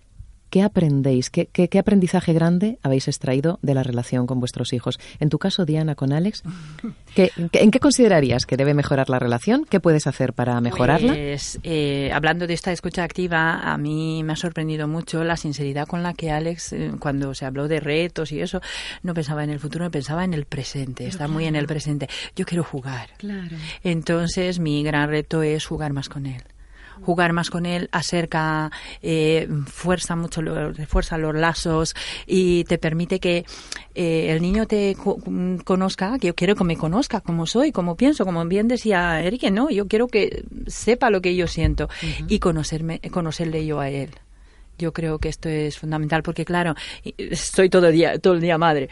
¿qué aprendéis? ¿Qué, qué, qué aprendizaje grande habéis extraído de la relación con vuestros hijos? En tu caso, Diana, con Alex, ¿qué- qué- ¿en qué considerarías que debe mejorar la relación? ¿Qué puedes hacer para mejorarla? Pues, eh, hablando de esta escucha activa, a mí me ha sorprendido mucho la sinceridad con la que Alex, eh, cuando se habló de retos y eso, no pensaba en el futuro, pensaba en el presente. Está muy en el presente. Yo quiero jugar. Claro. Entonces, mi gran reto es jugar más con él. Jugar más con él acerca, eh, fuerza mucho, lo- refuerza los lazos y te permite que eh, el niño te co- conozca, que yo quiero que me conozca como soy, como pienso, como bien decía Enrique, no, yo quiero que sepa lo que yo siento y conocerme, conocerle yo a él. Yo creo que esto es fundamental porque, claro, y- estoy todo el día, todo el día madre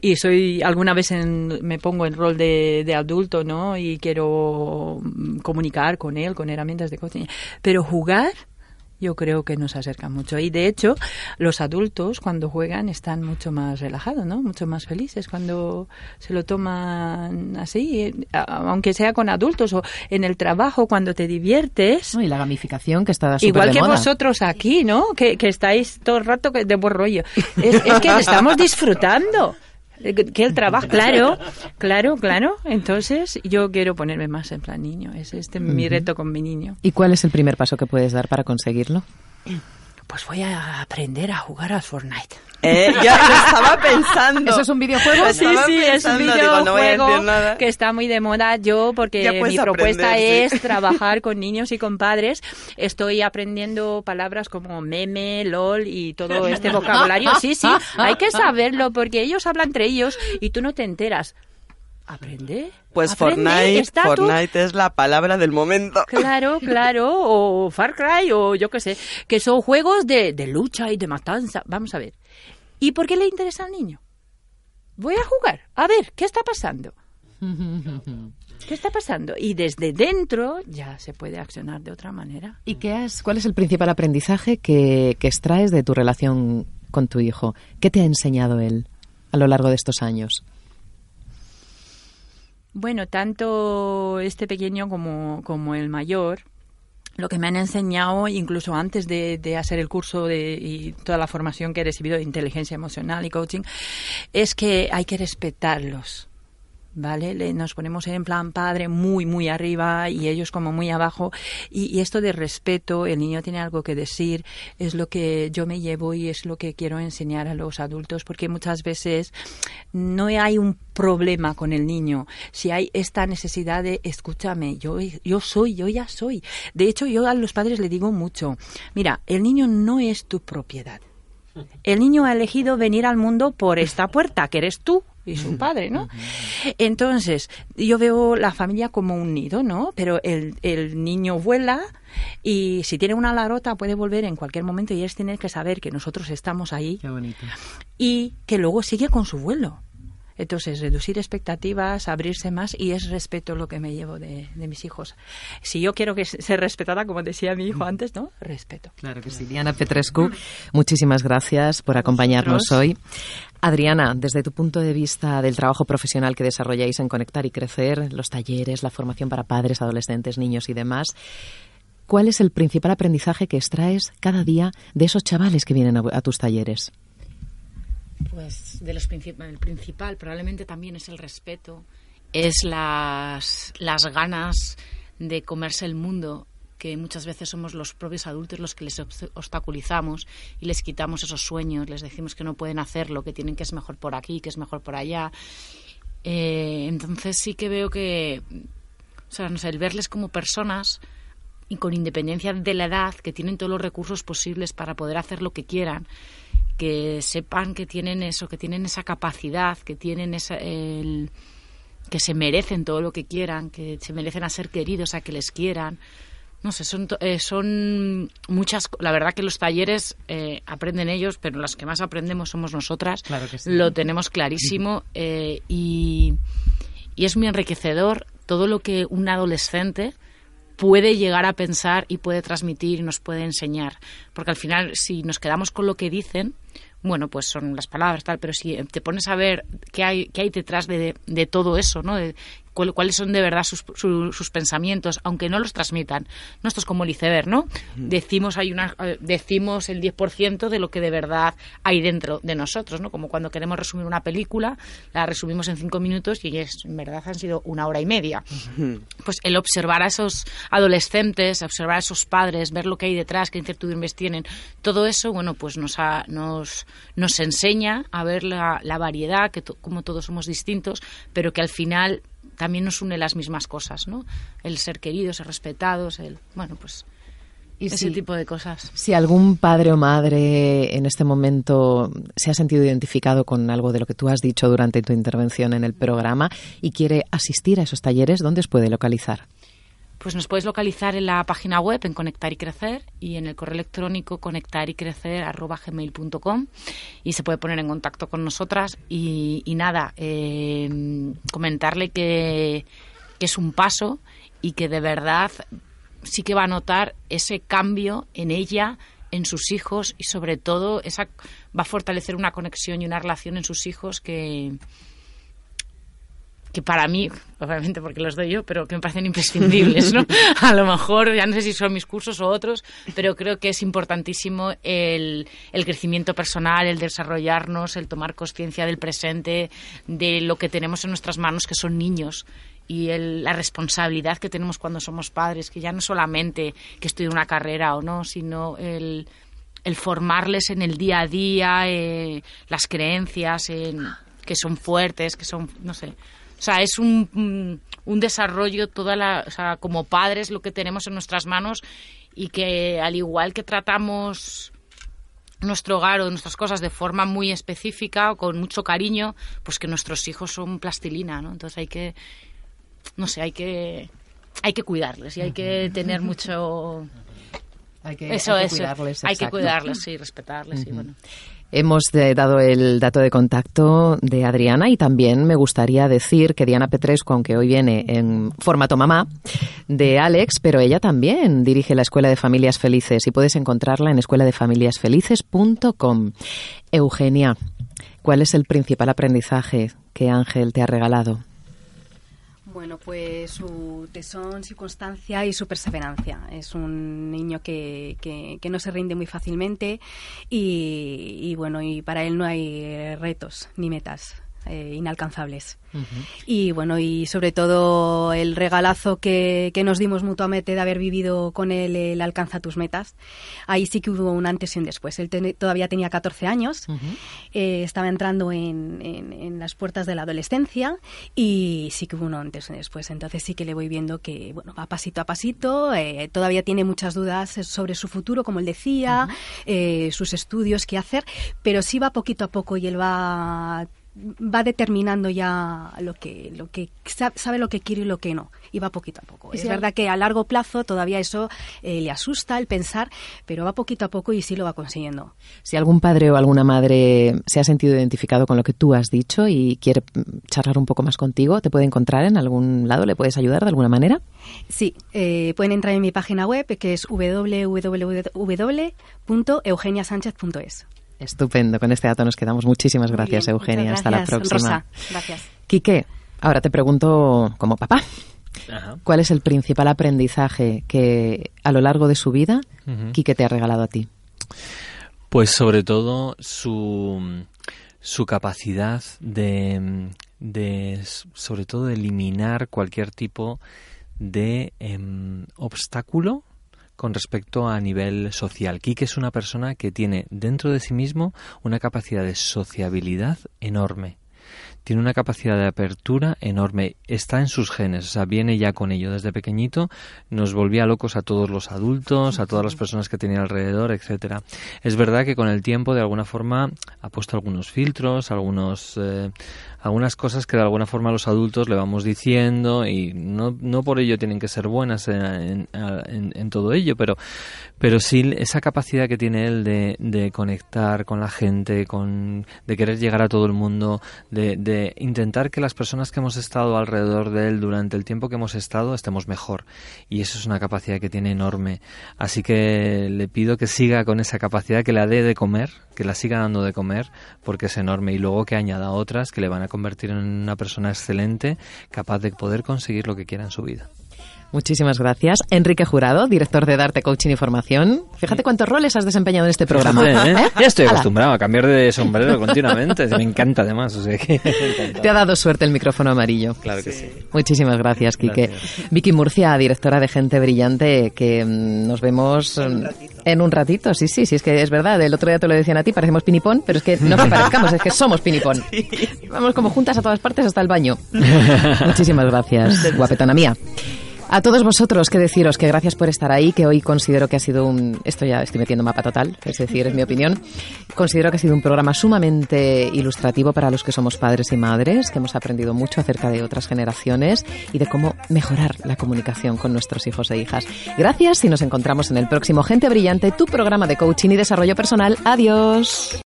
y soy alguna vez en- me pongo en rol de, de adulto, ¿no? Y quiero mm, comunicar con él con herramientas de coaching, pero jugar yo creo que nos acerca mucho. Y de hecho, los adultos cuando juegan están mucho más relajados, ¿no? Mucho más felices cuando se lo toman así, eh, aunque sea con adultos o en el trabajo cuando te diviertes. No, y la gamificación que está súper Igual de que moda. vosotros aquí, ¿no? Que, que estáis todo el rato de buen rollo. Es, es que estamos disfrutando. Que el trabajo, claro, claro, claro. Entonces yo quiero ponerme más en plan niño. Es este mi reto con mi niño. ¿Y cuál es el primer paso que puedes dar para conseguirlo? Pues voy a aprender a jugar al Fortnite. Eh, ya lo estaba pensando. ¿Eso es un videojuego? Sí, sí, es un digo, no videojuego que está muy de moda. Yo, porque mi propuesta aprender, sí. es trabajar con niños y con padres, estoy aprendiendo palabras como meme, lol y todo este vocabulario. Sí, sí, hay que saberlo porque ellos hablan entre ellos y tú no te enteras. Aprende. Pues aprende, Fortnite, Fortnite es la palabra del momento. Claro, claro, o Far Cry, o yo qué sé, que son juegos de, de lucha y de matanza. Vamos a ver. ¿Y por qué le interesa al niño? Voy a jugar. A ver, ¿qué está pasando? ¿Qué está pasando? Y desde dentro ya se puede accionar de otra manera. ¿Y qué has, cuál es el principal aprendizaje que, que extraes de tu relación con tu hijo? ¿Qué te ha enseñado él a lo largo de estos años? Bueno, tanto este pequeño como, como el mayor, lo que me han enseñado, incluso antes de, de hacer el curso de, y toda la formación que he recibido de inteligencia emocional y coaching, es que hay que respetarlos. ¿Vale? Le- nos ponemos en plan padre muy, muy arriba y ellos como muy abajo. Y, y esto de respeto, el niño tiene algo que decir, es lo que yo me llevo y es lo que quiero enseñar a los adultos, porque muchas veces no hay un problema con el niño. Si hay esta necesidad de, escúchame, yo, yo soy, yo ya soy. De hecho, yo a los padres le digo mucho, mira, el niño no es tu propiedad. El niño ha elegido venir al mundo por esta puerta, que eres tú y su padre, ¿no? Entonces, yo veo la familia como un nido, ¿no? Pero el, el niño vuela y si tiene una larota puede volver en cualquier momento y ellos tienen que saber que nosotros estamos ahí Qué bonito. y que luego sigue con su vuelo. Entonces, reducir expectativas, abrirse más y es respeto lo que me llevo de, mis hijos. Si yo quiero que sea respetada, como decía mi hijo antes, ¿no? Respeto. Claro que sí. Diana Petrescu, muchísimas gracias por acompañarnos hoy. Adriana, desde tu punto de vista del trabajo profesional que desarrolláis en Conectar y Crecer, los talleres, la formación para padres, adolescentes, niños y demás, ¿cuál es el principal aprendizaje que extraes cada día de esos chavales que vienen a, tus talleres? Pues de los el principal probablemente también es el respeto, es las, las ganas de comerse el mundo que muchas veces somos los propios adultos los que les obstaculizamos y les quitamos esos sueños, les decimos que no pueden hacerlo, que tienen que es mejor por aquí, que es mejor por allá. Eh, entonces sí que veo que, o sea, no sé, el verles como personas y con independencia de la edad, que tienen todos los recursos posibles para poder hacer lo que quieran, que sepan que tienen eso, que tienen esa capacidad, que tienen esa, el, que se merecen todo lo que quieran, que se merecen a ser queridos, a que les quieran no sé, son, eh, son muchas. La verdad que los talleres eh, aprenden ellos, pero las que más aprendemos somos nosotras. Claro que sí. Lo tenemos clarísimo eh, y, y es muy enriquecedor todo lo que un adolescente puede llegar a pensar y puede transmitir y nos puede enseñar. Porque al final, si nos quedamos con lo que dicen, bueno, pues son las palabras, tal, pero si te pones a ver qué hay, qué hay detrás de, todo eso, ¿no? De, cuáles son de verdad sus, sus, pensamientos, aunque no los transmitan. No, esto es como el iceberg, ¿no? Decimos, hay una, eh, decimos el 10% de lo que de verdad hay dentro de nosotros, ¿no? Como cuando queremos resumir una película, la resumimos en cinco minutos y es, en verdad han sido una hora y media. Pues el observar a esos adolescentes, observar a esos padres, ver lo que hay detrás, qué incertidumbres tienen, todo eso, bueno, pues nos, nos, nos enseña a ver la, la variedad, que como todos somos distintos, pero que al final también nos une las mismas cosas, ¿no? El ser queridos, ser respetados, el, bueno, pues y ese tipo de cosas. Si algún padre o madre en este momento se ha sentido identificado con algo de lo que tú has dicho durante tu intervención en el programa y quiere asistir a esos talleres, ¿dónde os puede localizar? Pues nos puedes localizar en la página web en Conectar y Crecer y en el correo electrónico conectar y crecer gmail.com y se puede poner en contacto con nosotras. Y, nada, eh, comentarle que, que es un paso y que de verdad sí que va a notar ese cambio en ella, en sus hijos y sobre todo esa va a fortalecer una conexión y una relación en sus hijos que, que para mí, obviamente porque los doy yo, pero que me parecen imprescindibles, ¿no? A lo mejor, ya no sé si son mis cursos o otros, pero creo que es importantísimo el, el crecimiento personal, el desarrollarnos, el tomar conciencia del presente, de lo que tenemos en nuestras manos, que son niños, y el, la responsabilidad que tenemos cuando somos padres, que ya no solamente que estudiar una carrera o no, sino el, el formarles en el día a día, eh, las creencias, en, que son fuertes, que son, no sé, sea, es un, un desarrollo toda la, o sea, como padres lo que tenemos en nuestras manos y que al igual que tratamos nuestro hogar o nuestras cosas de forma muy específica o con mucho cariño, pues que nuestros hijos son plastilina, ¿no? Entonces hay que, no sé, hay que, hay que cuidarles y hay que tener mucho... Hay que, eso, hay que cuidarles, hay que cuidarles, sí, respetarles, y bueno. Hemos dado el dato de contacto de Adriana y también me gustaría decir que Diana Petrescu, aunque hoy viene en formato mamá, de Alex, pero ella también dirige la Escuela de Familias Felices y puedes encontrarla en escueladefamiliasfelices.com. Eugenia, ¿cuál es el principal aprendizaje que Ángel te ha regalado? Bueno, pues su tesón, su constancia y su perseverancia. Es un niño que, que, no se rinde muy fácilmente y, y, bueno, y para él no hay retos ni metas eh, inalcanzables. Y bueno, y sobre todo el regalazo que, que, nos dimos mutuamente de haber vivido con él el Alcanza tus metas. Ahí sí que hubo un antes y un después. Él todavía tenía 14 años, eh, estaba entrando en, en, las puertas de la adolescencia y sí que hubo un antes y un después. Entonces sí que le voy viendo que, bueno, va pasito a pasito, eh, todavía tiene muchas dudas sobre su futuro, como él decía, sus estudios, qué hacer, pero sí va poquito a poco y él va va determinando ya lo que, lo que sabe lo que quiere y lo que no, y va poquito a poco. Es verdad que a largo plazo todavía eso eh, le asusta el pensar, pero va poquito a poco y sí lo va consiguiendo. Si algún padre o alguna madre se ha sentido identificado con lo que tú has dicho y quiere charlar un poco más contigo, ¿te puede encontrar en algún lado? ¿Le puedes ayudar de alguna manera? Sí, eh, pueden entrar en mi página web que es www.eugeniasanchez.es. Estupendo, con este dato nos quedamos. Muchísimas gracias, Eugenia. Hasta la próxima. Gracias. Quique, ahora te pregunto como papá. ¿Cuál es el principal aprendizaje que a lo largo de su vida Quique te ha regalado a ti? Pues sobre todo su, su capacidad de, de, sobre todo, de eliminar cualquier tipo de em, obstáculo con respecto a nivel social. Kike es una persona que tiene dentro de sí mismo una capacidad de sociabilidad enorme. Tiene una capacidad de apertura enorme. Está en sus genes, o sea, viene ya con ello. Desde pequeñito nos volvía locos a todos los adultos, a todas las personas que tenía alrededor, etcétera. Es verdad que con el tiempo, de alguna forma, ha puesto algunos filtros, algunos, eh, algunas cosas que de alguna forma los adultos le vamos diciendo y no, no por ello tienen que ser buenas en, en, todo ello, pero, pero sí esa capacidad que tiene él de, de, conectar con la gente, con, de querer llegar a todo el mundo, de, de intentar que las personas que hemos estado alrededor de él durante el tiempo que hemos estado estemos mejor. Y eso es una capacidad que tiene enorme. Así que le pido que siga con esa capacidad, que la dé de comer, que la siga dando de comer, porque es enorme. Y luego que añada otras que le van a convertir en una persona excelente, capaz de poder conseguir lo que quiera en su vida. Muchísimas gracias. Enrique Jurado, director de Darte Coaching y Formación. Fíjate cuántos roles has desempeñado en este programa. ¿eh? ¿Eh? Ya estoy acostumbrado a cambiar de sombrero continuamente. Me encanta además. Te ha dado suerte el micrófono amarillo. Claro que sí. Muchísimas gracias, Quique. Vicky Murcia, directora de Gente Brillante, que mm, nos vemos en un ratito. Sí, sí, sí, es que es verdad. El otro día te lo decían a ti, parecemos pinipón, pero es que no que parezcamos, es que somos pinipón. Vamos como juntas a todas partes hasta el baño. Muchísimas gracias, guapetona mía. A todos vosotros, que deciros que gracias por estar ahí, que hoy considero que ha sido un... Esto ya estoy metiendo mapa total, es decir, es mi opinión. Considero que ha sido un programa sumamente ilustrativo para los que somos padres y madres, que hemos aprendido mucho acerca de otras generaciones y de cómo mejorar la comunicación con nuestros hijos e hijas. Gracias y nos encontramos en el próximo Gente Brillante, tu programa de coaching y desarrollo personal. Adiós.